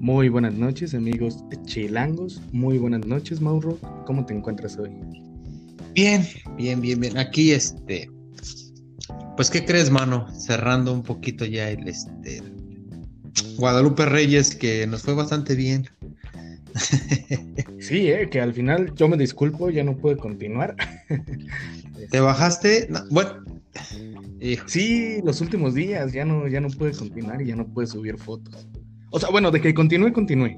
Muy buenas noches, amigos chilangos. Muy buenas noches, Mauro. ¿Cómo te encuentras hoy? Bien, bien, bien, bien. Aquí, este. Pues, ¿qué crees, mano? Cerrando un poquito ya el este. Guadalupe Reyes, que nos fue bastante bien. Sí, eh, que al final yo me disculpo, ya no pude continuar. ¿Te bajaste? bueno. Sí, los últimos días ya no, ya no pude continuar y ya no pude subir fotos. O sea, bueno, de que continúe, continúe.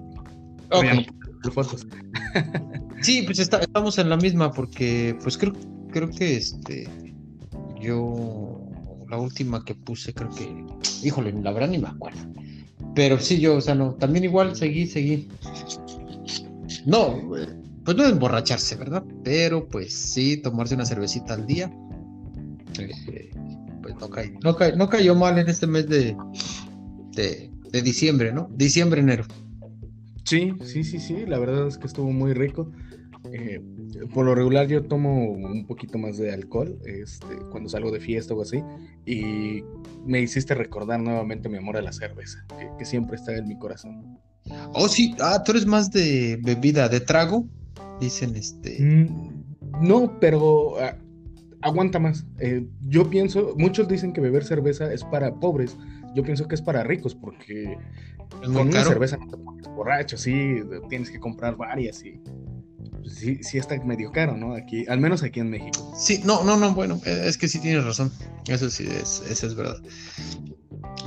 fotos. sí, pues estamos en la misma porque, pues creo, creo que este, yo, la última que puse, creo que, híjole, la verdad ni me acuerdo. Pero sí, yo, o sea, no, también igual seguí, seguí. No, pues no emborracharse, ¿verdad? Pero pues sí, tomarse una cervecita al día. Eh, pues no, cayó, no, no cayó mal en este mes de, de de diciembre, ¿no? Diciembre, enero. Sí, sí, sí, sí, la verdad es que estuvo muy rico. Eh, por lo regular yo tomo un poquito más de alcohol este, cuando salgo de fiesta o así y me hiciste recordar nuevamente mi amor a la cerveza, que, siempre está en mi corazón. Oh, sí, ah, tú eres más de bebida, de trago, dicen este... Mm, no, pero ah, aguanta más. Eh, yo pienso, muchos dicen que beber cerveza es para pobres, yo pienso que es para ricos porque con una cerveza no te pones borracho, sí, tienes que comprar varias y pues, sí, sí está medio caro, ¿no? Aquí, al menos aquí en México. Sí, no, no, no, bueno, eh, es que sí tienes razón, eso sí, es, eso es verdad.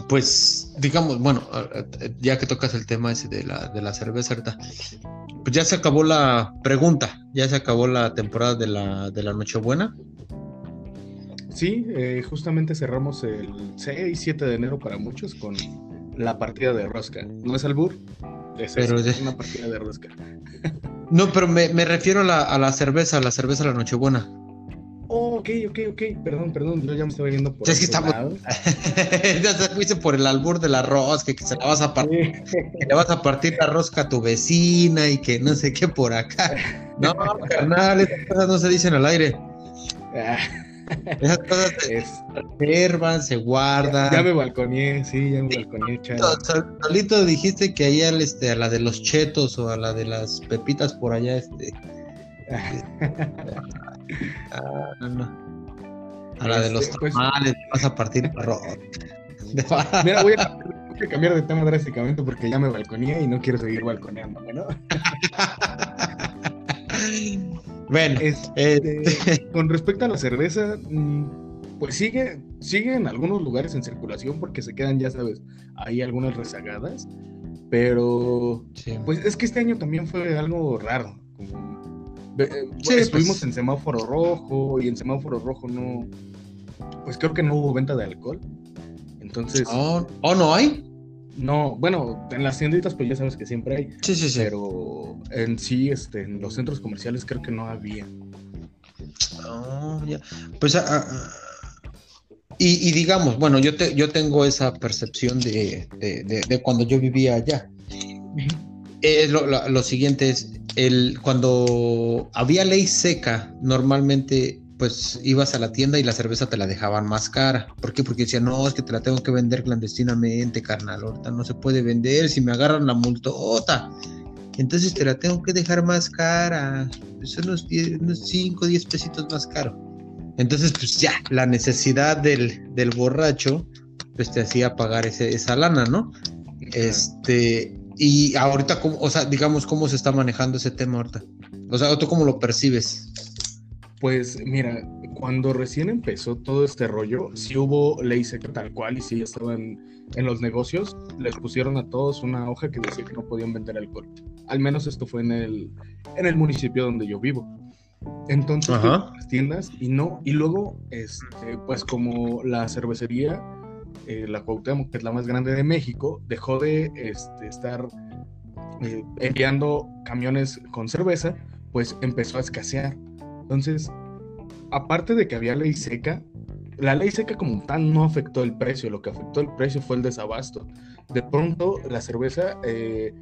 Pues, digamos, bueno, ya que tocas el tema ese de la, de la cerveza, pues ya se acabó la pregunta, ya se acabó la temporada de la, de la Nochebuena. Sí, eh, justamente cerramos el 6 y 7 de enero para muchos con la partida de rosca. No es albur, es, pero es una partida de rosca. No, pero me, refiero a la, a la, cerveza, a la cerveza de la Nochebuena. Oh, ok, ok, ok. Perdón, perdón, yo ya me estaba yendo por. Es que estamos. ya se fuiste por el albur de la rosca, que se la vas a partir. que le vas a partir la rosca a tu vecina y que no sé qué por acá. No, carnal, esas cosas no se dicen al aire. Esas cosas se conservan, se guardan. Ya, me balconé, sí, ya me balconé, Solito dijiste que ahí este, a la de los chetos o a la de las pepitas por allá, este. ah, A la de los este, pues, tamales, vas a partir arroz. Mira, voy a, cambiar de tema drásticamente porque ya me balconé y no quiero seguir balconeando, ¿no? Bueno, este, este, con respecto a la cerveza, mm, pues sigue, sigue en algunos lugares en circulación porque se quedan, ya sabes, hay algunas rezagadas, pero pues es que este año también fue algo raro. Eh, estuvimos pues en semáforo rojo y en semáforo rojo no, pues creo que no hubo venta de alcohol. Entonces. ¿Oh, ¿oh no hay? No, bueno, en las tienditas pues ya sabes que siempre hay. Sí, sí, sí. Pero en sí, este, en los centros comerciales creo que no había. Oh, ya. Pues, ah, ah, y, digamos, bueno, yo, te, yo tengo esa percepción de, de, cuando yo vivía allá. Es lo, lo, siguiente es, el, cuando había ley seca, normalmente pues ibas a la tienda y la cerveza te la dejaban más cara. ¿Por qué? Porque decían, no, es que te la tengo que vender clandestinamente, carnal. Ahorita no se puede vender. Si me agarran la multota, entonces te la tengo que dejar más cara. Son unos, 5, 10 pesitos más caro. Entonces, pues ya, la necesidad del, del borracho, pues te hacía pagar ese, esa lana, ¿no? Este, y ahorita, ¿cómo, o sea, digamos, ¿cómo se está manejando ese tema ahorita? O sea, ¿tú cómo lo percibes? Pues mira, cuando recién empezó todo este rollo, sí hubo ley seca tal cual y sí estaban en los negocios, les pusieron a todos una hoja que decía que no podían vender alcohol. Al menos esto fue en el, en el municipio donde yo vivo. Entonces, las tiendas y no, y luego, este, pues como la cervecería, eh, la Cuauhtémoc, que es la más grande de México, dejó de este, estar eh, enviando camiones con cerveza, pues empezó a escasear entonces, aparte de que había ley seca, la ley seca como tal no afectó el precio, lo que afectó el precio fue el desabasto. De pronto, la cerveza, eh,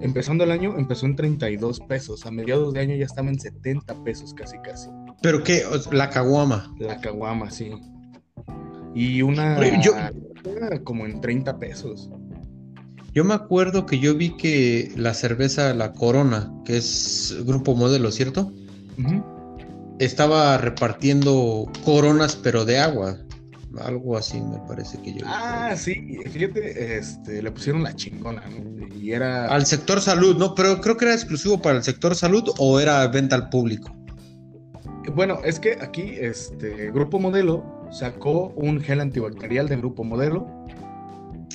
empezando el año, empezó en 32 pesos, a mediados de año ya estaba en 70 pesos casi casi. ¿Pero qué? La caguama. La caguama, sí. Y una como en 30 pesos. Yo me acuerdo que yo vi que la cerveza La Corona, que es grupo modelo, ¿cierto? Estaba repartiendo coronas, pero de agua. Algo así me parece que yo. Ah, sí, fíjate, este, le pusieron la chingona, ¿no? Y era. Al sector salud, ¿no? Pero creo que era exclusivo para el sector salud o era venta al público. Bueno, es que aquí, este, Grupo Modelo sacó un gel antibacterial de Grupo Modelo.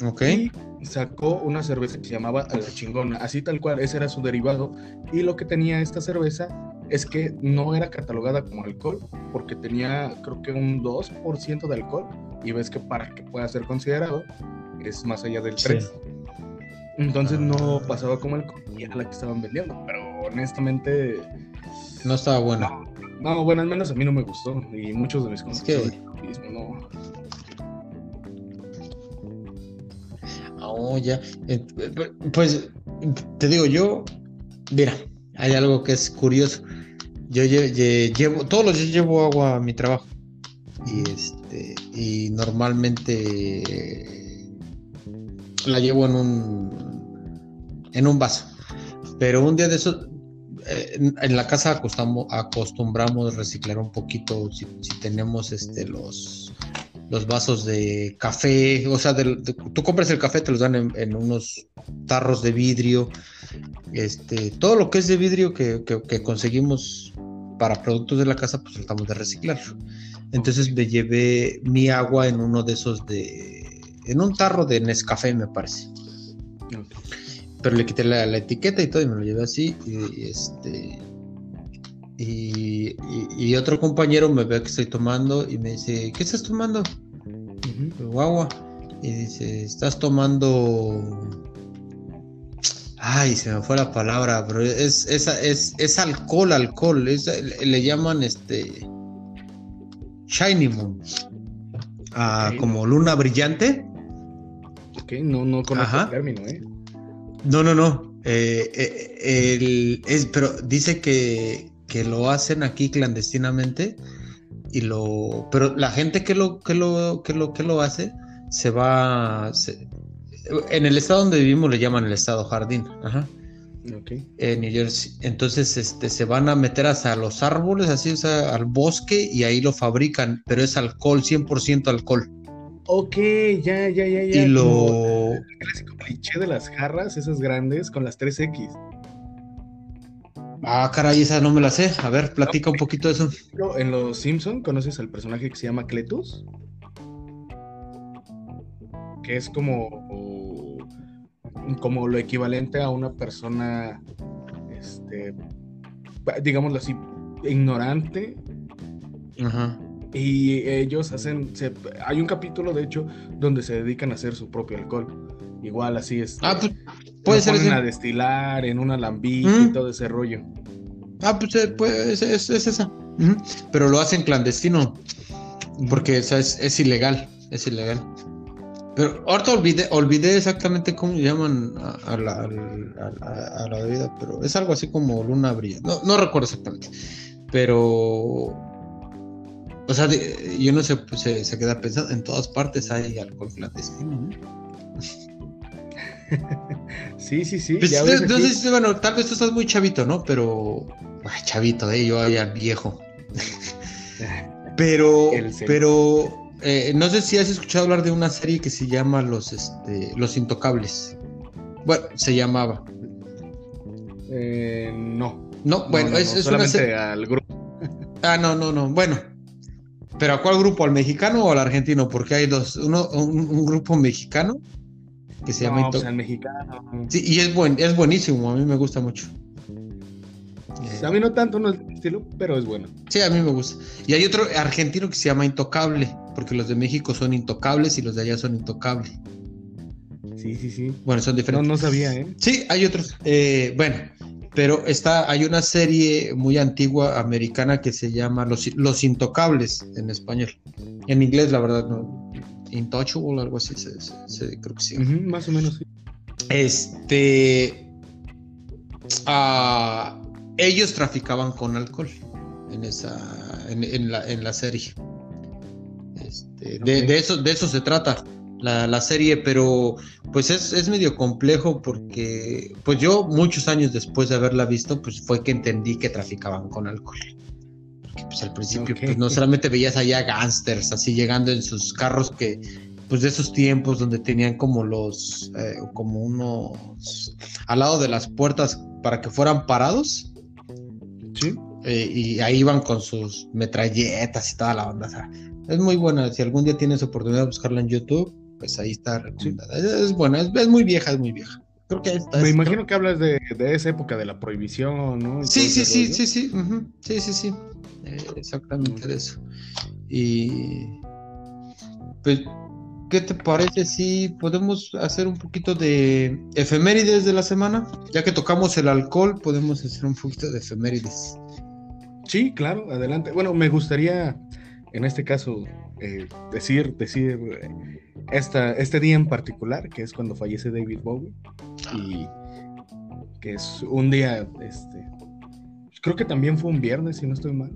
Ok. Y sacó una cerveza que se llamaba La Chingona, así tal cual, ese era su derivado. Y lo que tenía esta cerveza es que no era catalogada como alcohol, porque tenía creo que un 2% de alcohol, y ves que para que pueda ser considerado es más allá del 3. Entonces no ah. pasaba como alcohol y era la que estaban vendiendo, pero honestamente... No estaba buena. No, bueno, al menos a mí no me gustó, y muchos de mis conocidos no. Ya. Eh, pues te digo, yo, mira, hay algo que es curioso. Yo llevo, todos los días llevo agua a mi trabajo. Y este, y normalmente la llevo en un en un vaso. Pero un día de eso, eh, en, la casa acostumbramos, reciclar un poquito si, tenemos este los los vasos de café, o sea, tú compras el café, te los dan en, unos tarros de vidrio, este, todo lo que es de vidrio que, conseguimos para productos de la casa, pues tratamos de reciclarlo. Entonces me llevé mi agua en uno de esos de, en un tarro de Nescafé, me parece. Pero le quité la, etiqueta y todo y me lo llevé así y, este y, otro compañero me ve que estoy tomando y me dice, ¿qué estás tomando? agua. Y dice, estás tomando... Ay, se me fue la palabra, pero es, es, es, es alcohol, alcohol. le llaman este... Shiny Moon. Ah, como luna brillante. Ok, no, no conozco el término, ¿eh? No, no, no. Eh, eh, es, pero dice que, que lo hacen aquí clandestinamente y lo pero la gente que lo que lo que lo que lo hace se va en el estado donde vivimos le llaman el estado jardín ajá en New Jersey entonces este se van a meter hasta los árboles así o sea, al bosque y ahí lo fabrican pero es alcohol 100% alcohol Ok, ya, ya, ya, ya. Y lo. El clásico cliché de las jarras, esas grandes, con las 3X. Ah, caray, esa no me la sé. A ver, platica un poquito de eso. En Los Simpson conoces al personaje que se llama Cletus. Que es como, como lo equivalente a una persona, este, digámoslo así, ignorante. Ajá. Y ellos hacen, hay un capítulo de hecho donde se dedican a hacer su propio alcohol. Igual así es. Ah, pues puede ser. a destilar en un alambique y todo ese rollo. Ah, pues, eh, pues es, esa. Pero lo hacen clandestino. Porque es, es, ilegal. Es ilegal. Pero ahorita olvidé, olvidé exactamente cómo llaman a, la, a, la, bebida, pero es algo así como luna brilla. No, no recuerdo exactamente. Pero o sea, yo no sé, pues, se, queda pensando, en todas partes hay alcohol clandestino, sí, sí, sí. Pues, no sé si, bueno, tal vez tú estás muy chavito, ¿no? Pero, ay, chavito, ¿eh? yo ya viejo. pero, pero, eh, no sé si has escuchado hablar de una serie que se llama Los, este, Los Intocables. Bueno, se llamaba. Eh, no. No, bueno, es, una serie. al grupo. ah, no, no, no. Bueno, ¿Pero a cuál grupo? ¿Al mexicano o al argentino? Porque hay dos. Uno, un, grupo mexicano que se llama. Pues mexicano. Sí, y es, buen, es buenísimo. A mí me gusta mucho. A mí no tanto, no es estilo, pero es bueno. Sí, a mí me gusta. Y hay otro argentino que se llama Intocable, porque los de México son intocables y los de allá son intocables. Sí, sí, sí. Bueno, son diferentes. No, no sabía, ¿eh? Sí, hay otros. Eh, bueno, pero está, hay una serie muy antigua americana que se llama Los, Los Intocables en español. En inglés, la verdad, no. Intouchable, algo así, se, creo que sí. más o menos, sí. Este. Ah, ellos traficaban con alcohol en esa. en, la, en la serie. Este, de, eso, de eso se trata. la, serie, pero pues es, es, medio complejo porque pues yo muchos años después de haberla visto, pues fue que entendí que traficaban con alcohol. Pues al principio pues no solamente veías allá gángsters así llegando en sus carros que pues de esos tiempos donde tenían como los, eh, como unos, al lado de las puertas para que fueran parados. Sí. Eh, y ahí iban con sus metralletas y toda la onda. es muy buena. Si algún día tienes oportunidad de buscarla en YouTube, pues ahí está recomendada. Es, buena, es, muy vieja, es muy vieja. Creo que está. Me imagino que hablas de, esa época de la prohibición, ¿no? Sí, sí, sí, sí, sí, sí, sí, sí, eh, exactamente de eso. Y pues ¿Qué te parece si podemos hacer un poquito de efemérides de la semana? Ya que tocamos el alcohol, podemos hacer un poquito de efemérides. Sí, claro, adelante. Bueno, me gustaría, en este caso, eh, decir, decir eh, esta, este día en particular, que es cuando fallece David Bowie, y que es un día, este, creo que también fue un viernes, si no estoy mal.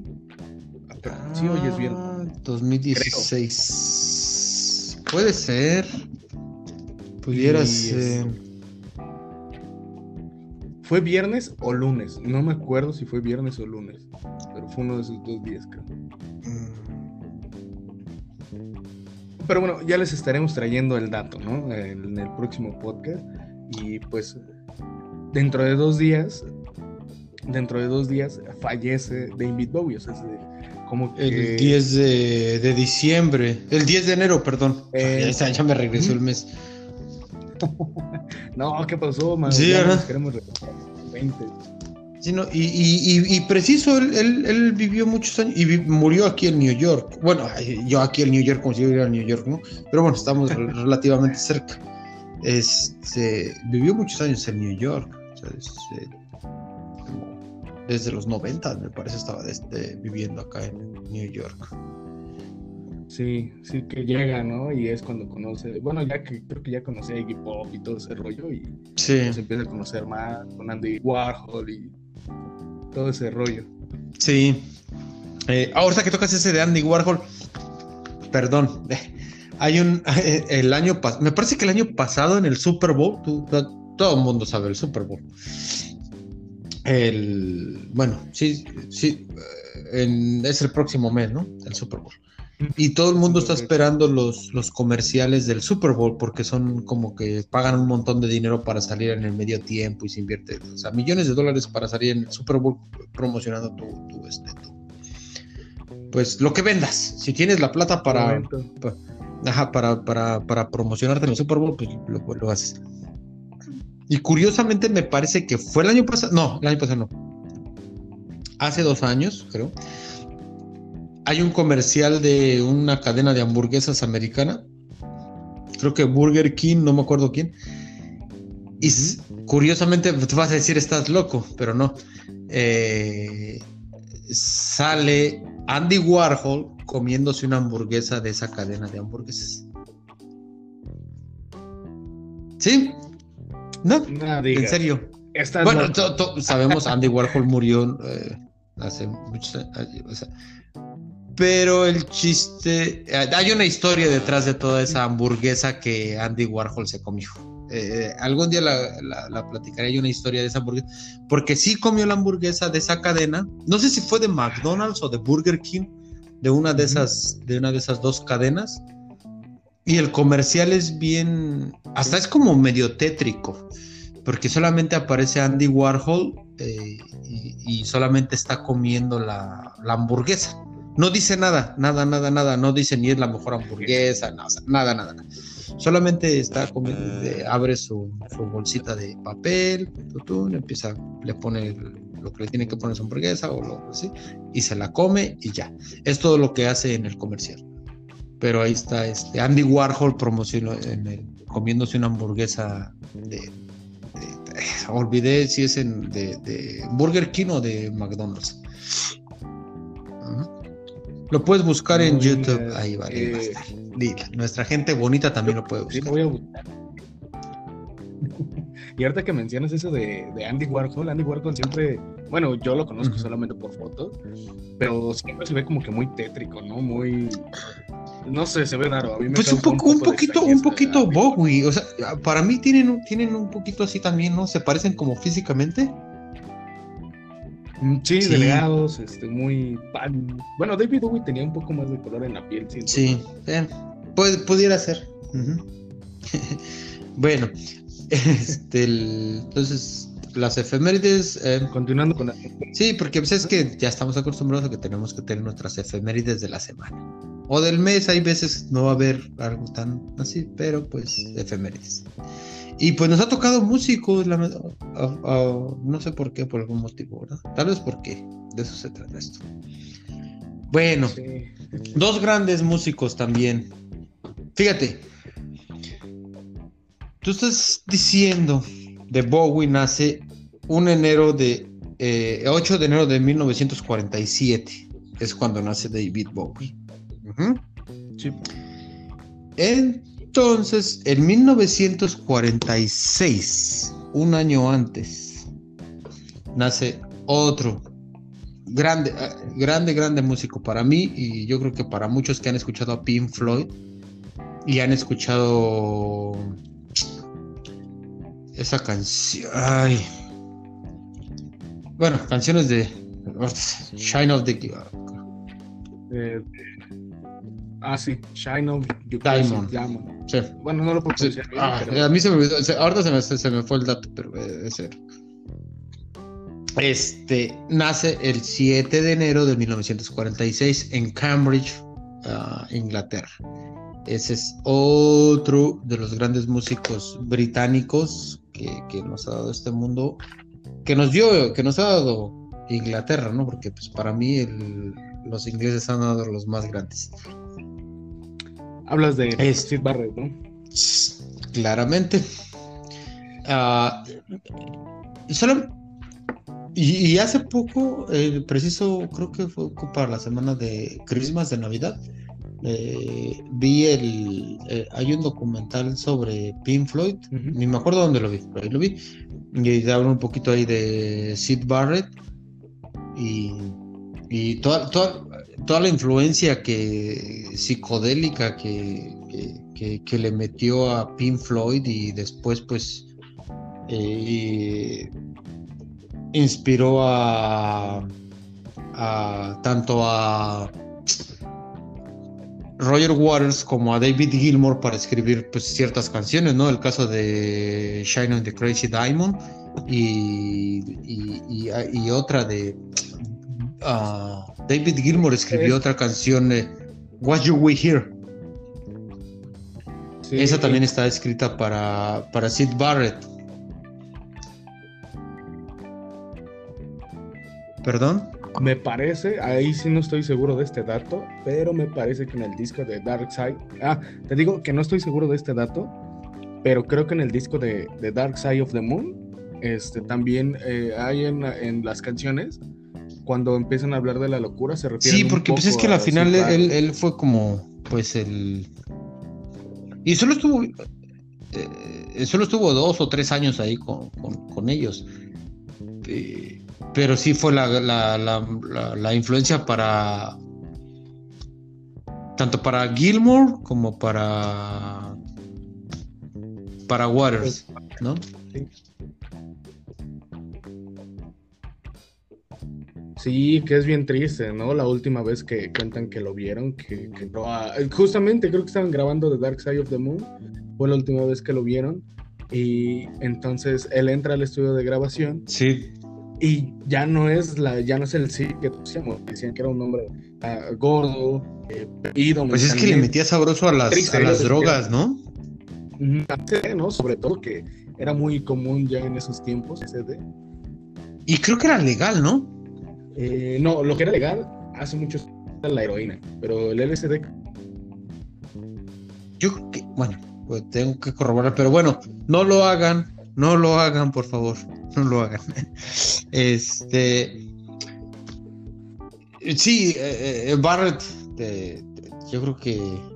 sí, hoy es viernes. 2016. Puede ser. Pudiera ser. Fue viernes o lunes. No me acuerdo si fue viernes o lunes. Pero fue uno de esos dos días, creo. Mm. Pero bueno, ya les estaremos trayendo el dato, ¿no? En el próximo podcast. Y pues, dentro de dos días, dentro de dos días fallece David Bowie. O sea, el 10 de, diciembre, el 10 de enero, perdón. Eh, ya, me regresó el mes. no, ¿qué pasó, man? Sí, queremos y, preciso, él, vivió muchos años y murió aquí en New York. Bueno, yo aquí en New York, como si yo viviera en New York, ¿no? Pero bueno, estamos relativamente cerca. Este, vivió muchos años en New York. O sea, este, desde los 90, me parece, estaba este, viviendo acá en New York. Sí, sí que llega, ¿no? Y es cuando conoce, bueno, ya que creo que ya conoce a Iggy Pop y todo ese rollo y se empieza a conocer más con Andy Warhol y todo ese rollo. Sí. Eh, ahorita que tocas ese de Andy Warhol, perdón, hay un, el año pasado, me parece que el año pasado en el Super Bowl, todo el mundo sabe el Super Bowl el, bueno, sí, sí, eh, es el próximo mes, ¿no? El Super Bowl. Y todo el mundo está esperando los, los comerciales del Super Bowl porque son como que pagan un montón de dinero para salir en el medio tiempo y se invierte, o sea, millones de dólares para salir en el Super Bowl promocionando tu, tu, este, pues lo que vendas. Si tienes la plata para, para, para, para, promocionarte en el Super Bowl, pues lo, lo haces. Y curiosamente me parece que fue el año pasado, no, el año pasado no. Hace dos años, creo. Hay un comercial de una cadena de hamburguesas americana. Creo que Burger King, no me acuerdo quién. Y curiosamente, te vas a decir, estás loco, pero no. Eh, sale Andy Warhol comiéndose una hamburguesa de esa cadena de hamburguesas. ¿Sí? No, en serio. bueno, sabemos Andy Warhol murió eh, hace muchos años. pero el chiste, eh, hay una historia detrás de toda esa hamburguesa que Andy Warhol se comió. Eh, algún día la, platicaré, hay una historia de esa hamburguesa, porque sí comió la hamburguesa de esa cadena, no sé si fue de McDonald's o de Burger King, de una de esas, de una de esas dos cadenas, y el comercial es bien, hasta es como medio tétrico, porque solamente aparece Andy Warhol eh, y, solamente está comiendo la, hamburguesa. No dice nada, nada, nada, nada, no dice ni es la mejor hamburguesa, nada, nada, nada. Solamente está comiendo, abre su, bolsita de papel, empieza, le pone lo que le tiene que poner su hamburguesa o lo así, y se la come y ya. Es todo lo que hace en el comercial pero ahí está este Andy Warhol promocionó en el, comiéndose una hamburguesa de, olvidé si es en de, Burger King o de McDonald's. Lo puedes buscar en YouTube. Ahí va, eh, Nuestra gente bonita también lo puede buscar. voy a buscar. y ahorita que mencionas eso de, Andy Warhol, Andy Warhol siempre, bueno, yo lo conozco solamente por fotos, pero siempre se ve como que muy tétrico, ¿no? Muy no sé, se ve raro. A mí me Pues un, poco, un, poco de poquito, un poquito Bowie. O sea, para mí tienen, un- tienen un poquito así también, ¿no? Se parecen como físicamente. Mm, Sí, Sí. delgados, este, muy... pan- Bueno, David Bowie tenía un poco más de color en la piel, siento. Sí, eh, pu- pudiera ser. Bueno, este, el- entonces las efemérides. eh, Continuando con la... sí, porque pues, es que ya estamos acostumbrados a que tenemos que tener nuestras efemérides de la semana. O del mes, hay veces no va a haber algo tan así, pero pues efemérides. Y pues nos ha tocado músicos, la- a- a- no sé por qué, por algún motivo, ¿verdad? Tal vez porque de eso se trata esto. Bueno, Sí. Dos grandes músicos también. Fíjate. Tú estás diciendo de Bowie nace un enero de eh, 8 de enero de 1947 es cuando nace David Bowie. Sí. Entonces, en 1946, un año antes, nace otro grande, eh, grande, grande músico para mí y yo creo que para muchos que han escuchado a Pink Floyd y han escuchado esa canción. Bueno, canciones de Shine of the Eh, ah, sí, Shine Diamond. Diamond. sí. Bueno, no lo puedo Sí. pronunciar bien, Ah, pero- a mí se me olvidó, ahorita se me, se me fue el dato, pero eh, es cero. Este nace el 7 de enero de 1946 en Cambridge, ah, Inglaterra. Ese es otro de los grandes músicos británicos que, que nos ha dado este mundo, que nos dio, que nos ha dado Inglaterra, ¿no? Porque pues para mí el- los ingleses han dado los más grandes. Hablas de Es- Sid Barrett, ¿no? Claramente. Ah, solo. Y, y hace poco, eh, preciso, creo que fue para la semana de Christmas, de Navidad, eh, vi el. eh, hay un documental sobre Pink Floyd, ni me acuerdo dónde lo vi, pero ahí lo vi. Y te habla un poquito ahí de Sid Barrett y, y toda, toda, toda la influencia que psicodélica que, que, le metió a Pink Floyd y después pues eh, inspiró a, tanto a Roger Waters como a David Gilmour para escribir pues ciertas canciones, ¿no? El caso de Shine on the Crazy Diamond y otra de ah, David Gilmour escribió Es- otra canción de What You We Hear. Sí, Esa también está escrita para, para Sid Barrett. ¿Perdón? Me parece, ahí sí no estoy seguro de este dato, pero me parece que en el disco de Dark Side, ah, te digo que no estoy seguro de este dato, pero creo que en el disco de, de Dark Side of the Moon, este, también eh, hay en, en las canciones, cuando empiezan a hablar de la locura, se refieren Sí, un porque pues es que a al final él, fue como, pues el... Y solo estuvo, eh, solo estuvo dos o tres años ahí con, con- con ellos. Eh, pero sí fue la, la, la, la- la influencia para... Tanto para Gilmore como para... Para Waters, ¿no? Sí, que es bien triste, ¿no? La última vez que cuentan que lo vieron, que, que entró a- justamente creo que estaban grabando The Dark Side of the Moon, fue la última vez que lo vieron, y entonces él entra al estudio de grabación Sí. y ya no es la, ya no es el sí que decíamos, decían que era un hombre ah, gordo, eh, ido Pues es que le metía sabroso a las, Triste, a las que- drogas, ¿no? ¿no? Sobre todo que era muy común ya en esos tiempos, CD. Y creo que era legal, ¿no? Eh, no, lo que era legal hace muchos era la heroína, pero el LSD Yo creo que, bueno, pues tengo que corroborar, pero bueno, no lo hagan, no lo hagan, por favor, no lo hagan. Este. Sí, eh, eh, Barrett, yo creo que.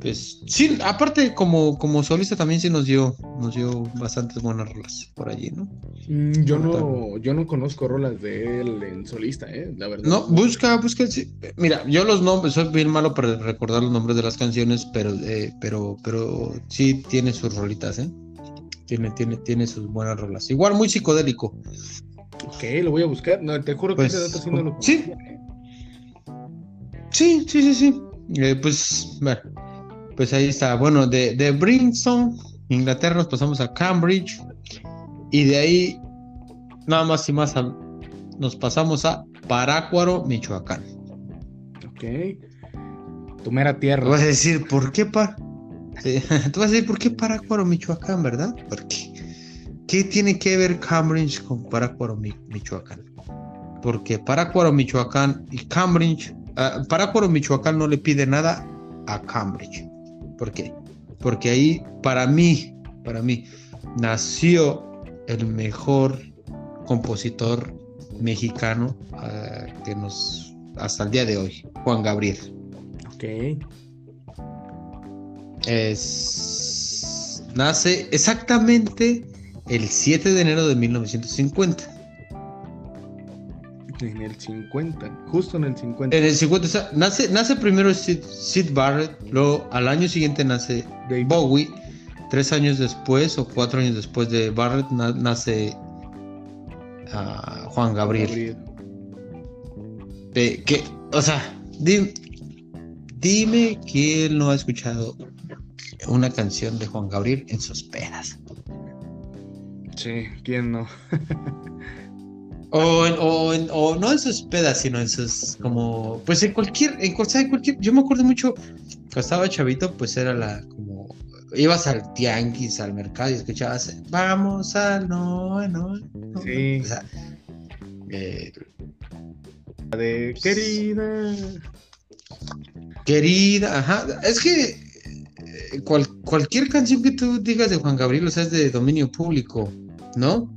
Pues sí, aparte como, como solista también sí nos dio, nos dio bastantes buenas rolas por allí, ¿no? Mm, yo no, yo no conozco rolas de él en solista, eh, la verdad. No, busca, busca, mira, yo los nombres, soy bien malo para recordar los nombres de las canciones, pero, eh, pero, pero sí tiene sus rolitas, eh. Tiene, tiene, tiene sus buenas rolas. Igual muy psicodélico. Ok, lo voy a buscar. No, te juro que Pues, ese dato sí no lo sí. eh. Sí, sí, sí, sí. Eh, pues, bueno, pues ahí está. Bueno, de, de Brimstone, Inglaterra, nos pasamos a Cambridge. Y de ahí, nada más y más, a- nos pasamos a Parácuaro, Michoacán. Ok. Tu mera tierra. Vas a decir, ¿por qué pa? Sí, Tú vas a decir, ¿por qué Parácuaro, Michoacán, verdad? Porque, ¿qué tiene que ver Cambridge con Parácuaro, Mi- Michoacán? Porque Parácuaro, Michoacán y Cambridge, ah, Parácuaro, Michoacán no le pide nada a Cambridge. ¿Por qué? Porque ahí, para mí, para mí, nació el mejor compositor mexicano ah, que nos, hasta el día de hoy, Juan Gabriel. Ok. Es... Nace exactamente el 7 de enero de 1950. En el 50. Justo en el 50. En el 50, o sea, nace, nace primero Sid, Sid Barrett, luego al año siguiente nace David. Bowie, tres años después o cuatro años después de Barrett na- nace ah, Juan Gabriel. Gabriel. Eh, que, o sea, di- dime que él no ha escuchado una canción de Juan Gabriel en sus pedas. Sí, ¿quién no? O, en- o, en- o no en sus pedas, sino en sus como pues en cualquier, en cual- ¿sabe? cualquier, yo me acuerdo mucho cuando estaba chavito, pues era la como ibas al tianguis, al mercado y escuchabas vamos al no, no, no". Sí. O sea, eh, La de querida. querida, ajá, es que eh, cual- cualquier canción que tú digas de Juan Gabriel, o sea, es de dominio público, ¿no?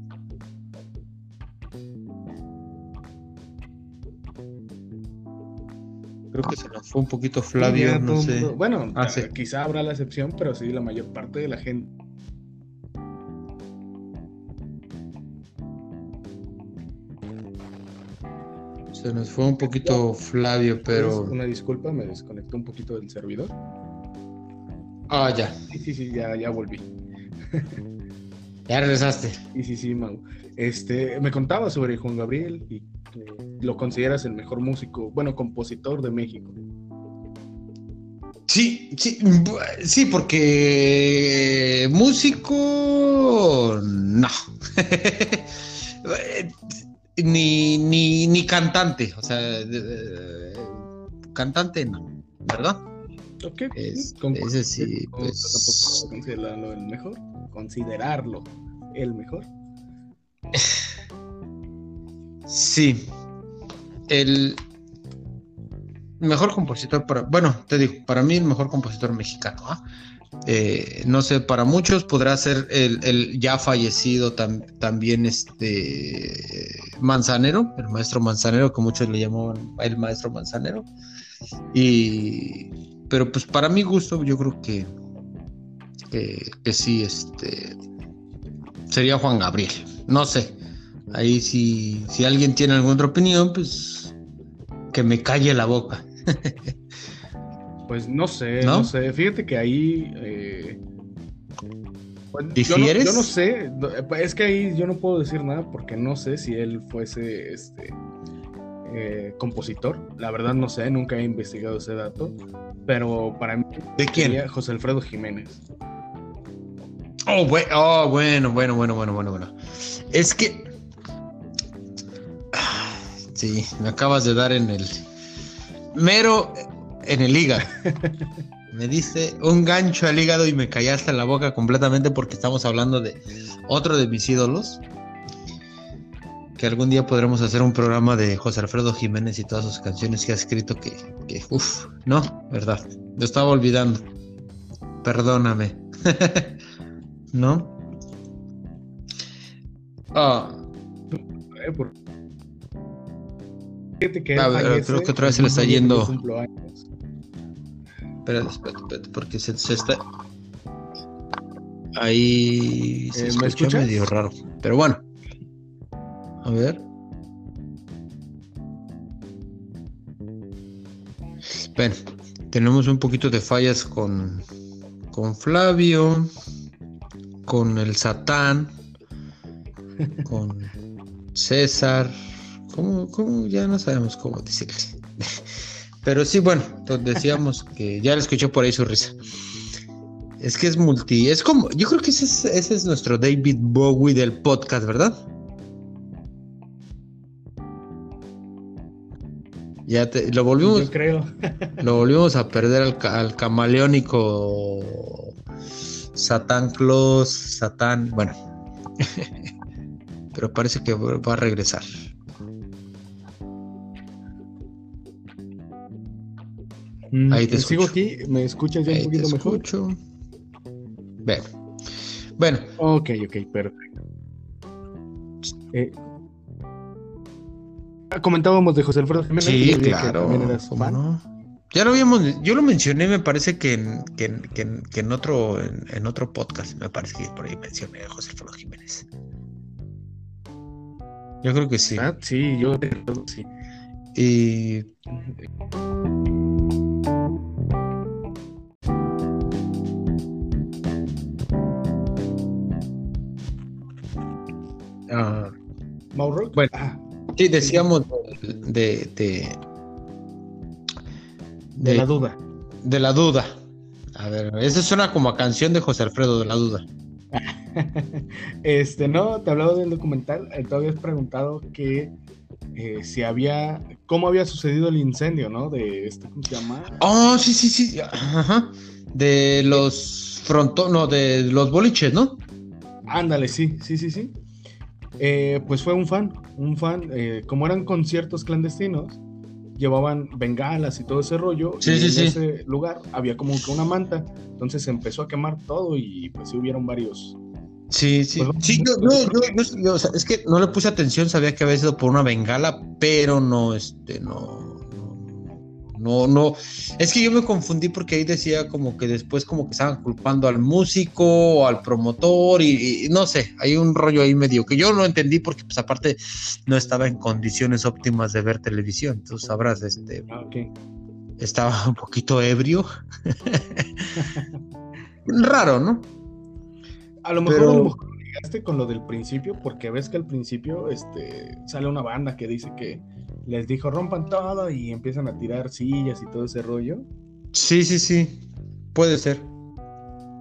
Creo que se nos fue un poquito Flavio, no todo sé. Bueno, Ah, sí. quizá habrá la excepción, pero sí, la mayor parte de la gente. Se nos fue un poquito Flavio, pero. Una disculpa, me desconectó un poquito del servidor. Ah, ya. Sí, sí, sí, ya, ya volví. Ya regresaste. Sí, sí, sí, Mau. Este, me contaba sobre Juan Gabriel y lo consideras el mejor músico, bueno, compositor de México. Sí, sí, sí, porque músico no. ni, ni, ni cantante, o sea, cantante no, ¿verdad? Ok, Es- ese sí, pues- considerarlo el mejor, considerarlo el mejor. Sí. El mejor compositor para, bueno, te digo, para mí el mejor compositor mexicano. ¿ah? Eh, no sé, para muchos podrá ser el, el ya fallecido tam- también este Manzanero, el maestro Manzanero, que muchos le llamaban el maestro Manzanero. Y pero pues para mi gusto, yo creo que, que, que sí, este sería Juan Gabriel. No sé. Ahí si, si alguien tiene alguna otra opinión, pues que me calle la boca. Pues no sé, ¿No? no, sé. Fíjate que ahí. eh, pues, yo, no, ¿Difieres? yo no sé. no, Es que ahí yo no puedo decir nada porque no sé si él fuese este eh, compositor. La verdad no sé, nunca he investigado ese dato. Pero para mí ¿De quién? sería José Alfredo Jiménez. Oh, oh, bueno, bueno, bueno, bueno, bueno, bueno. Es que. Sí, me acabas de dar en el. Mero en el hígado. Me diste un gancho al hígado y me callaste la boca completamente porque estamos hablando de otro de mis ídolos. Que algún día podremos hacer un programa de José Alfredo Jiménez y todas sus canciones que ha escrito que, que uff, no, verdad. Lo estaba olvidando. Perdóname. ¿No? Ah, Eh, por- Fíjate que él A ver, fallece creo que otra vez se le está yendo. Espérate, espérate, espérate, porque se, se está. Ahí se Eh, ¿me escucha escuchas? medio raro. Pero bueno. A ver. Ven, tenemos un poquito de fallas con, con Flavio, con el Satán, con César. ¿Cómo, cómo? Ya no sabemos cómo decirle. Pero sí, bueno, decíamos que ya le escuché por ahí su risa. Es que es multi, es como, yo creo que ese es, ese es nuestro David Bowie del podcast, ¿verdad? Ya te, lo volvimos, Yo creo. lo volvimos a perder al camaleónico Satán Claus, Satán, bueno. Pero parece que va a regresar. Ahí te sigo aquí, ¿me escuchas ya Ahí un te poquito mejor? escucho. Bueno, bueno, Ok, ok, perfecto. Eh, comentábamos de José Alfredo Jiménez. Sí, que claro. Ya lo habíamos, yo lo mencioné, me parece que en, que que que en otro, en, en otro podcast, me parece que por ahí mencioné a José Alfredo Jiménez. Yo creo que sí. Ah, sí, yo sí. Y Mauro. Bueno. Ah, sí, decíamos de, de, de la duda. de la duda. A ver, esa suena como a canción de José Alfredo de la duda. Este, no, te hablaba del documental. eh, Tú habías preguntado que eh, si había, cómo había sucedido el incendio, ¿no? De este, ¿cómo se llama? Oh, sí, sí, sí. Ajá. De los fronto, no, de los boliches, ¿no? Ándale, sí, sí, sí, sí. Eh, pues fue un fan, un fan. eh, como eran conciertos clandestinos, llevaban bengalas y todo ese rollo. Sí, y sí, en sí. ese lugar había como que una manta. Entonces se empezó a quemar todo y pues sí hubieron varios. Sí, sí. Pues Sí, yo- yo- yo- yo, o sea, es que no le puse atención, sabía que había sido por una bengala, pero no, este, no, no, no. Es que yo me confundí porque ahí decía como que después como que estaban culpando al músico o al promotor y, y no sé, hay un rollo ahí medio que yo no entendí porque pues aparte no estaba en condiciones óptimas de ver televisión, tú sabrás, este, Ah, estaba un poquito ebrio. Raro, ¿no? A lo mejor, Pero- con lo del principio, porque ves que al principio este, sale una banda que dice que les dijo rompan todo y empiezan a tirar sillas y todo ese rollo. Sí, sí, sí, puede ser.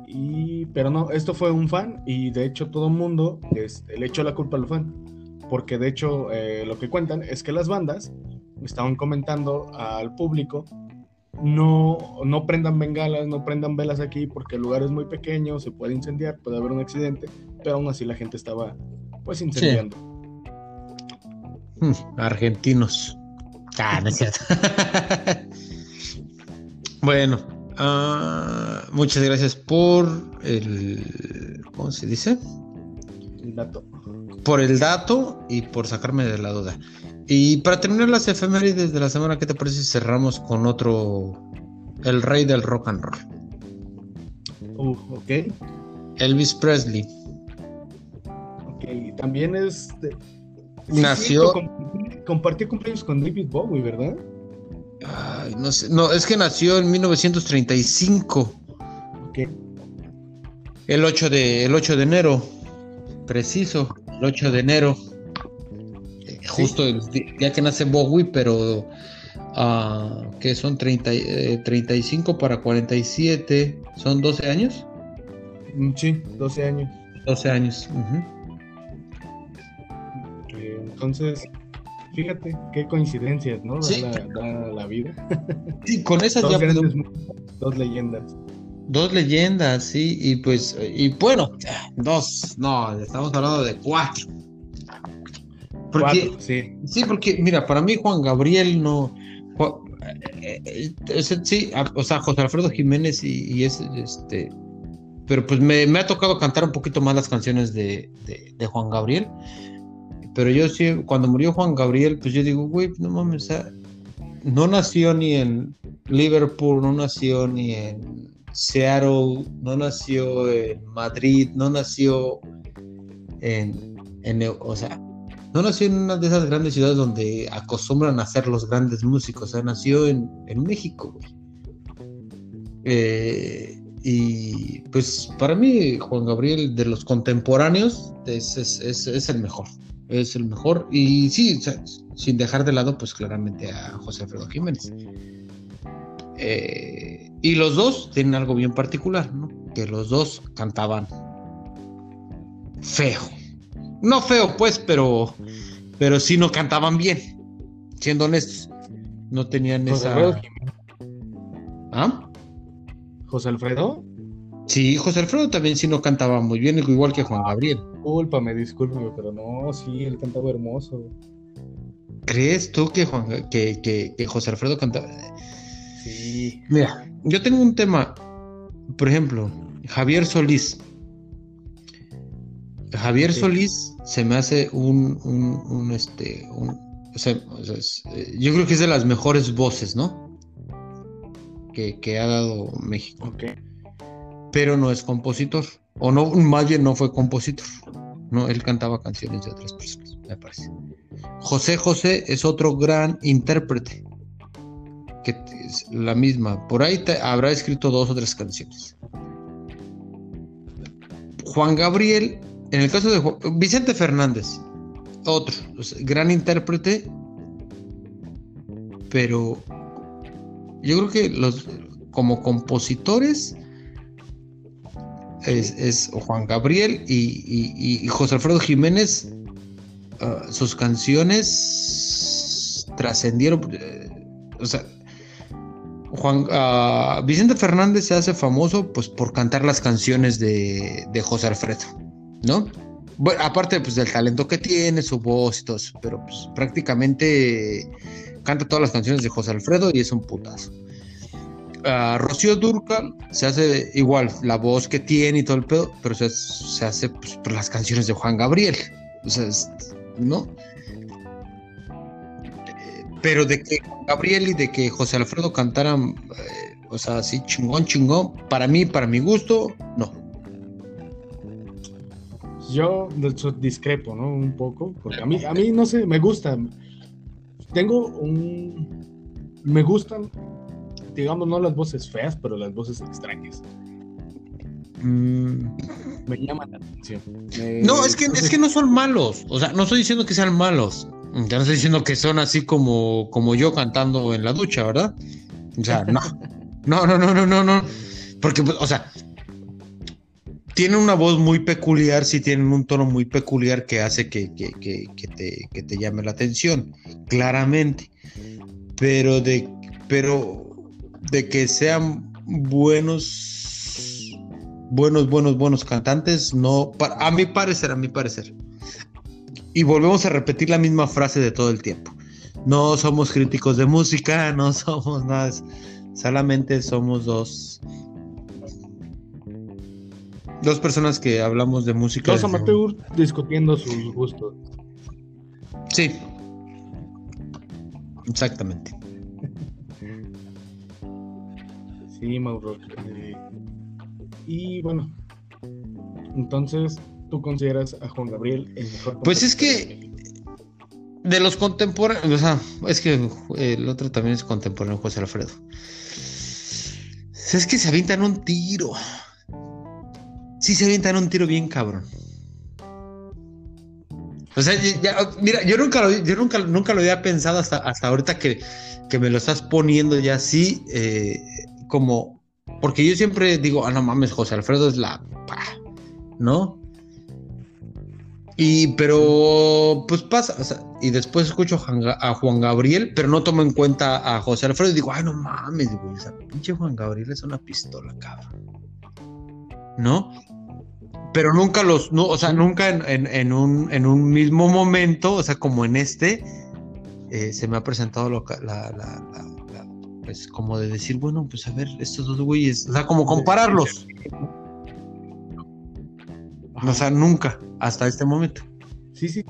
Y, pero no, esto fue un fan y de hecho todo el mundo este, le echó la culpa al fan. Porque de hecho eh, lo que cuentan es que las bandas estaban comentando al público no, no prendan bengalas, no prendan velas aquí porque el lugar es muy pequeño, se puede incendiar, puede haber un accidente, pero aún así la gente estaba pues incendiando. Argentinos. Ah, no es cierto. bueno, ah, muchas gracias por el. ¿Cómo se dice? El dato. Por el dato y por sacarme de la duda. Y para terminar las efemérides de la semana, ¿qué te parece si cerramos con otro. El rey del rock and roll? Uh, ok. Elvis Presley. Ok, también es. de- Nació- comp- compartió cumpleaños con David Bowie, ¿verdad? Ay, no sé. No, es que nació en 1935. Ok. El 8 de, el 8 de enero, preciso, el 8 de enero, Eh, justo el día que nace Bowie, pero ah, que son 30, eh, 35 para 47, son 12 años. Mm, Sí, 12 años. 12 años. Eh, entonces, fíjate qué coincidencias, ¿no? Da, Sí. la, da la vida. Sí, con esas Dos ya grandes dos leyendas. dos leyendas, sí, y pues, y bueno, dos, no, estamos hablando de cuatro. Porque, Cuatro, sí. Sí, porque, mira, para mí Juan Gabriel no. Eh, eh, sí, o sea, José Alfredo Jiménez y, y es este. Pero pues me, me ha tocado cantar un poquito más las canciones de, de- de Juan Gabriel. Pero yo sí, cuando murió Juan Gabriel, pues yo digo, güey, no mames, o sea, no nació ni en Liverpool, no nació ni en Seattle, no nació en Madrid, no nació en, o sea, no nació en una de esas grandes ciudades donde acostumbran a ser los grandes músicos, o sea, nació en, en México, güey. Eh, y pues para mí Juan Gabriel de los contemporáneos es, es, es, el mejor, es el mejor. Y sí, sin dejar de lado pues claramente a José Alfredo Jiménez. Eh, y los dos tienen algo bien particular, ¿no? Que los dos cantaban feo. No feo pues, pero, pero sí no cantaban bien, siendo honestos. No tenían esa... ¿Ah? ¿José Alfredo? Sí, José Alfredo también sí no cantaba muy bien, igual que Juan Gabriel. Discúlpame, discúlpame, pero no, sí, él cantaba hermoso. ¿Crees tú que, Juan, que, que, José Alfredo cantaba? Sí. Mira, yo tengo un tema, por ejemplo, Javier Solís. Javier Solís se me hace un, un, un este, un, o sea, eh, yo creo que es de las mejores voces, ¿no? que, ha dado México. Pero no es compositor. O no, más bien no fue compositor. No, él cantaba canciones de otras personas, me parece. José José es otro gran intérprete. Que es la misma. Por ahí habrá escrito dos o tres canciones. Juan Gabriel, en el caso de Vicente Fernández, otro, gran intérprete, pero yo creo que los como compositores es, Juan Gabriel y, José Alfredo Jiménez. Ah, sus canciones trascendieron. Eh, o sea, Juan ah, Vicente Fernández se hace famoso pues por cantar las canciones de, de José Alfredo, ¿no? Aparte pues del talento que tiene, su voz y todo eso, pero pues prácticamente canta todas las canciones de José Alfredo y es un putazo. Uh, Rocío Durcal se hace igual, la voz que tiene y todo el pedo, pero se, hace pues, por las canciones de Juan Gabriel. ¿no? Pero de que Gabriel y de que José Alfredo cantaran, eh, o sea, así chingón, chingón, para mí, para mi gusto, no. Yo discrepo, ¿no? Un poco, porque a mí, a mí no sé, me gusta tengo un... Me gustan, digamos, no las voces feas, pero las voces extrañas. Mm. Me llaman la atención. No, es que, es que no son malos. O sea, no estoy diciendo que sean malos. Ya no estoy diciendo que son así como, como yo cantando en la ducha, ¿verdad? O sea, no. No, no, no, no, no, no. Porque, o sea, tienen una voz muy peculiar, sí tienen un tono muy peculiar que hace que, te, llame la atención, claramente. Pero de, pero de que sean buenos, buenos, buenos, buenos cantantes, no, a mi parecer, a mi parecer. Y volvemos a repetir la misma frase de todo el tiempo. No somos críticos de música, no somos nada, solamente somos dos Dos personas que hablamos de música. Dos amateurs discutiendo sus gustos. Sí. Exactamente. Sí, Mauro. y bueno, entonces, ¿tú consideras a Juan Gabriel el mejor? Pues es que de los contemporáneos, o sea, es que el otro también es contemporáneo, José Alfredo. Es que se avientan un tiro sí se avientan un tiro bien cabrón. O sea, mira, yo nunca lo, yo nunca, nunca lo había pensado hasta, hasta ahorita que, me lo estás poniendo ya así, eh, como, porque yo siempre digo, ah, no mames, José Alfredo es la, ¿no? Y, pero, pues pasa, o sea, y después escucho a Juan Gabriel, pero no tomo en cuenta a José Alfredo y digo, ay, no mames, güey, esa pinche Juan Gabriel es una pistola, cabrón. ¿No? pero nunca los, no, o sea, nunca en, un, en un mismo momento, o sea, como en este, eh, se me ha presentado la, pues como de decir, bueno, pues a ver, estos dos güeyes, o sea, como compararlos. O sea, nunca, hasta este momento. Sí, sí.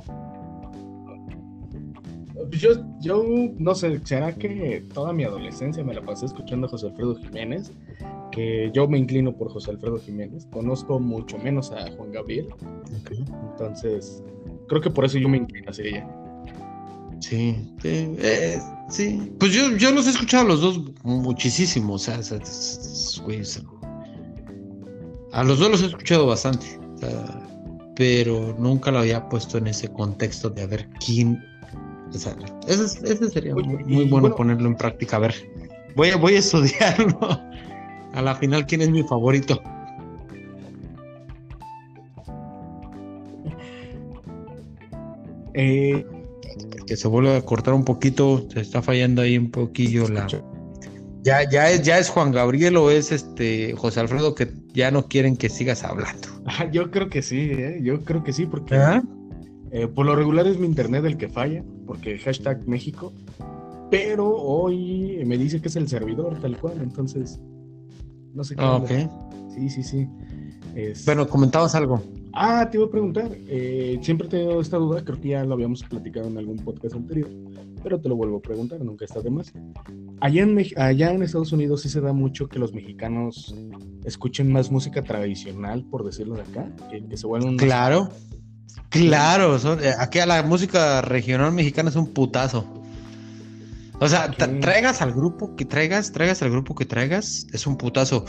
pues yo, yo no sé, ¿será que toda mi adolescencia me la pasé escuchando a José Alfredo Jiménez? Que yo me inclino por José Alfredo Jiménez. Conozco mucho menos a Juan Gabriel. Entonces, creo que por eso yo me inclino hacia ella. Sí, eh, sí. Pues yo, yo los he escuchado los dos muchísimo. O sea, a los dos los he escuchado bastante. pero nunca lo había puesto en ese contexto de a ver quién. O sea, ese, sería muy, bueno, ponerlo en práctica. A ver, voy a, voy a estudiarlo. A la final, ¿quién es mi favorito? Eh, que se vuelve a cortar un poquito, se está fallando ahí un poquillo la. Ya, ya es, ya es Juan Gabriel o es este José Alfredo que ya no quieren que sigas hablando. yo creo que sí, ¿eh? yo creo que sí, porque ¿Ah? eh, por lo regular es mi internet el que falla, porque hashtag México, pero hoy me dice que es el servidor tal cual, entonces no sé qué. Ah, ok. Sí, sí, sí. Bueno, comentabas algo. Ah, te iba a preguntar. Eh, siempre he tenido esta duda, creo que ya lo habíamos platicado en algún podcast anterior, pero te lo vuelvo a preguntar, nunca está de más. Allá en, allá en Estados Unidos sí se da mucho que los mexicanos escuchen más música tradicional, por decirlo de acá, que, se vuelvan. Claro, claro. Eh, aquí a la música regional mexicana es un putazo. O sea, traigas al grupo que traigas, traigas al grupo que traigas, es un putazo.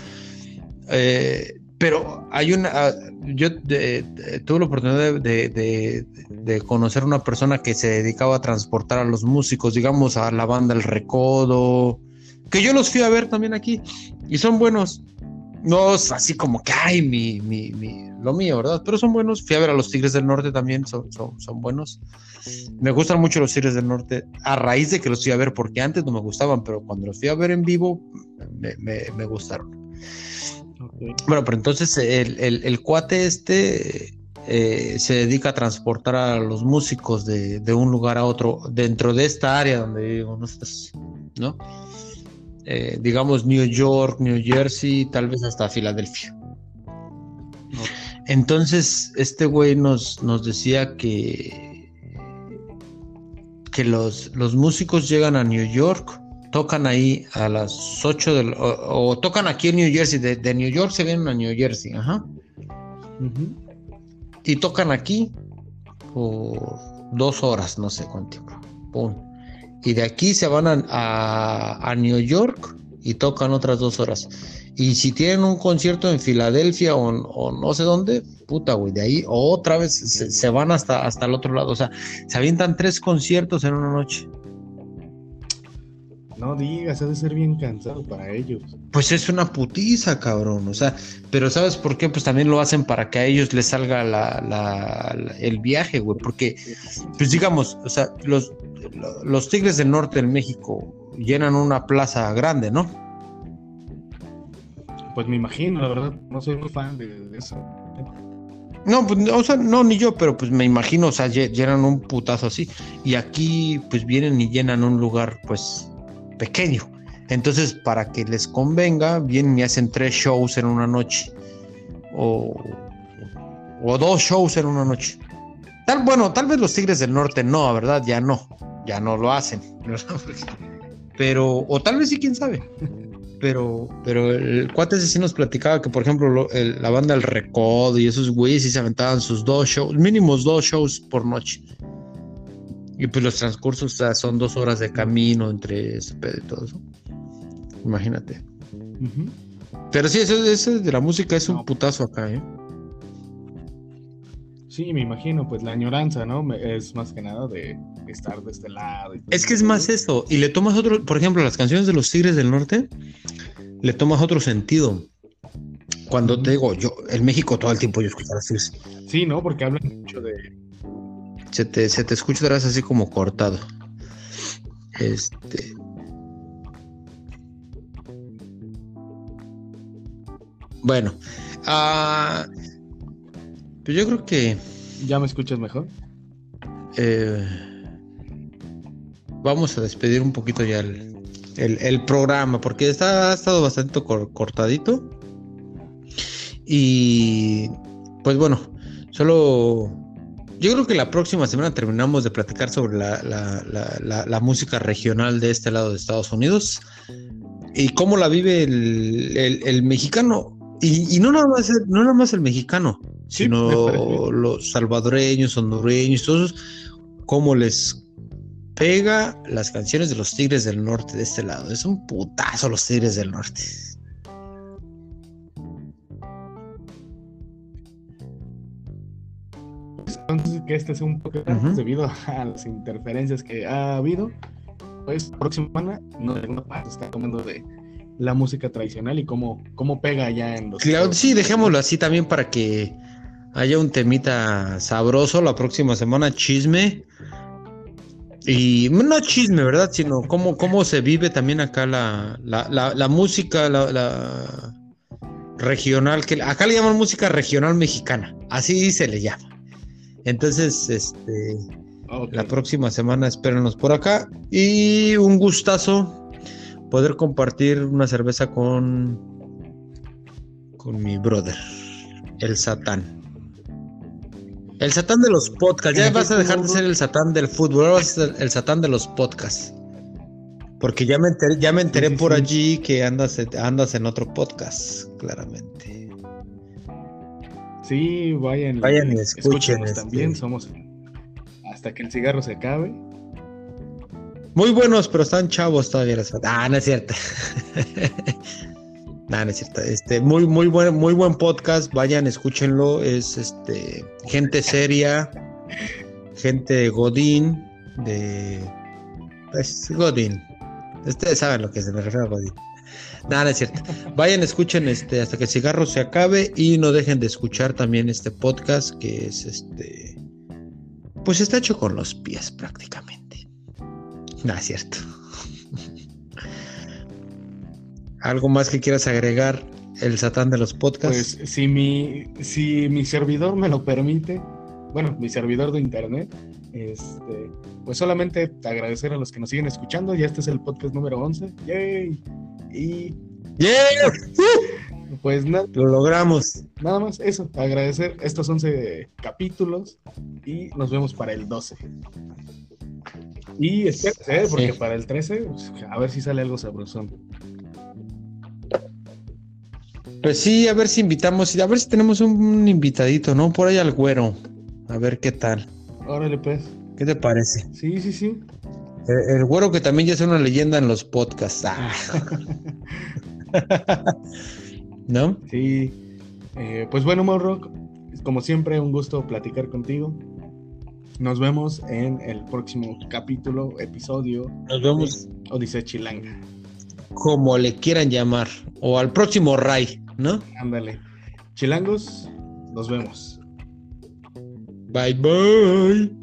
Eh, pero hay una, ah, yo tuve la oportunidad de, conocer a una persona que se dedicaba a transportar a los músicos, digamos, a la banda El Recodo, que yo los fui a ver también aquí, y son buenos. No es así como que, ay, mi, mi, mi, lo mío, ¿verdad? Pero son buenos. Fui a ver a los Tigres del Norte también, son, son, son buenos. Me gustan mucho los Tigres del Norte, a raíz de que los fui a ver, porque antes no me gustaban, pero cuando los fui a ver en vivo, me, me, me gustaron. Bueno, pero entonces el, cuate este eh, se dedica a transportar a los músicos de, un lugar a otro dentro de esta área donde vivimos, ¿no? Eh, digamos New York, New Jersey, tal vez hasta Filadelfia. Entonces, este güey nos, nos decía que, que los, los músicos llegan a New York tocan ahí a las 8 del, o, tocan aquí en New Jersey, de, New York se vienen a New Jersey, ajá. Y tocan aquí por dos horas, no sé cuánto tiempo. Y de aquí se van a, a, New York y tocan otras dos horas. Y si tienen un concierto en Filadelfia o, no sé dónde, puta, güey, de ahí otra vez se, se, van hasta, hasta el otro lado. O sea, se avientan tres conciertos en una noche. No digas, ha de ser bien cansado para ellos. Pues es una putiza, cabrón. O sea, pero ¿sabes por qué? Pues también lo hacen para que a ellos les salga la, el viaje, güey. Porque, pues digamos, o sea, los, los Tigres del Norte en México llenan una plaza grande, ¿no? Pues me imagino, la verdad. No soy muy fan de, eso. No, pues, o sea, no, ni yo, pero pues me imagino, o sea, llenan un putazo así. Y aquí, pues vienen y llenan un lugar, pues, pequeño. Entonces, para que les convenga, vienen y hacen tres shows en una noche. O, o dos shows en una noche. Tal, bueno, tal vez los Tigres del Norte no, ¿verdad? Ya no. Ya no lo hacen. Pero, o tal vez sí, quién sabe. Pero, pero el cuate ese sí nos platicaba que, por ejemplo, la banda El Recodo y esos güeyes se aventaban sus dos shows, mínimos dos shows por noche. Y pues los transcursos son dos horas de camino entre ese pedo y todo eso. Imagínate. Pero sí, eso, de la música es un putazo acá, ¿eh? Sí, me imagino, pues la añoranza, ¿no? Es más que nada de estar de este lado. es que es más eso. Y le tomas otro, por ejemplo, las canciones de los Tigres del Norte, le tomas otro sentido. Cuando te digo, yo, en México todo el tiempo yo escucho las Tigres. Sí, ¿no? Porque hablan mucho de se te, se te escucha atrás así como cortado. Este. Bueno. Ah, pues yo creo que. ¿Ya me escuchas mejor? Eh, vamos a despedir un poquito ya el, programa, porque está, ha estado bastante cortadito. Y pues bueno, solo yo creo que la próxima semana terminamos de platicar sobre la, música regional de este lado de Estados Unidos y cómo la vive el, mexicano. Y, no, nada más, no nada más el mexicano, sino los salvadoreños, hondureños, todos, cómo les pega las canciones de los Tigres del Norte de este lado. Es un putazo los Tigres del Norte. Entonces, que este es un poco debido a las interferencias que ha habido. Pues, próxima semana, no está tomando de la música tradicional y cómo, cómo pega allá en los. Claro, sí, dejémoslo así también para que haya un temita sabroso la próxima semana, chisme. Y no chisme, ¿verdad? Sino cómo, cómo se vive también acá la, la, música, la, regional, que acá le llaman música regional mexicana, así se le llama. Entonces, este, la próxima semana espérenos por acá y un gustazo poder compartir una cerveza con con mi brother, el Satán. El Satán de los podcasts. Ya vas a dejar de ser el Satán del fútbol, ahora vas a ser el Satán de los podcasts. Porque ya me enteré, ya me enteré por allí que andas, andas en otro podcast, claramente. Sí, vayan, vayan y escuchen. Este. También somos hasta que el cigarro se acabe. Muy buenos, pero están chavos todavía. Ah, no es cierto. no, no es cierto. Este, muy, muy buen, muy buen podcast. Vayan, escúchenlo. Es este gente seria, gente Godín, de es Godín. Ustedes saben lo que se me refiere a Godín. Nada, es cierto. Vayan, escuchen este hasta que el cigarro se acabe y no dejen de escuchar también este podcast que es este. Pues está hecho con los pies prácticamente. Nada, es cierto. ¿Algo más que quieras agregar, el satán de los podcasts? Pues si mi, si mi servidor me lo permite, bueno, mi servidor de internet, este, pues solamente agradecer a los que nos siguen escuchando. Ya este es el podcast número 11. ¡Yay! Y. Pues nada. Lo logramos. Nada más eso, agradecer estos 11 capítulos y nos vemos para el 12. Y espérense, ¿eh? porque para el 13, pues, a ver si sale algo sabrosón. Pues sí, a ver si invitamos, a ver si tenemos un invitadito, ¿no? Por ahí al güero. A ver qué tal. Órale, pues. ¿Qué te parece? Sí, sí, sí. El, güero que también ya es una leyenda en los podcasts. Ah. ¿No? Sí. Eh, pues bueno, Morrock, como siempre, un gusto platicar contigo. Nos vemos en el próximo capítulo, episodio. Nos vemos. Odisea Chilanga. Como le quieran llamar. O al próximo Ray, ¿no? Ándale. Chilangos, nos vemos. Bye bye.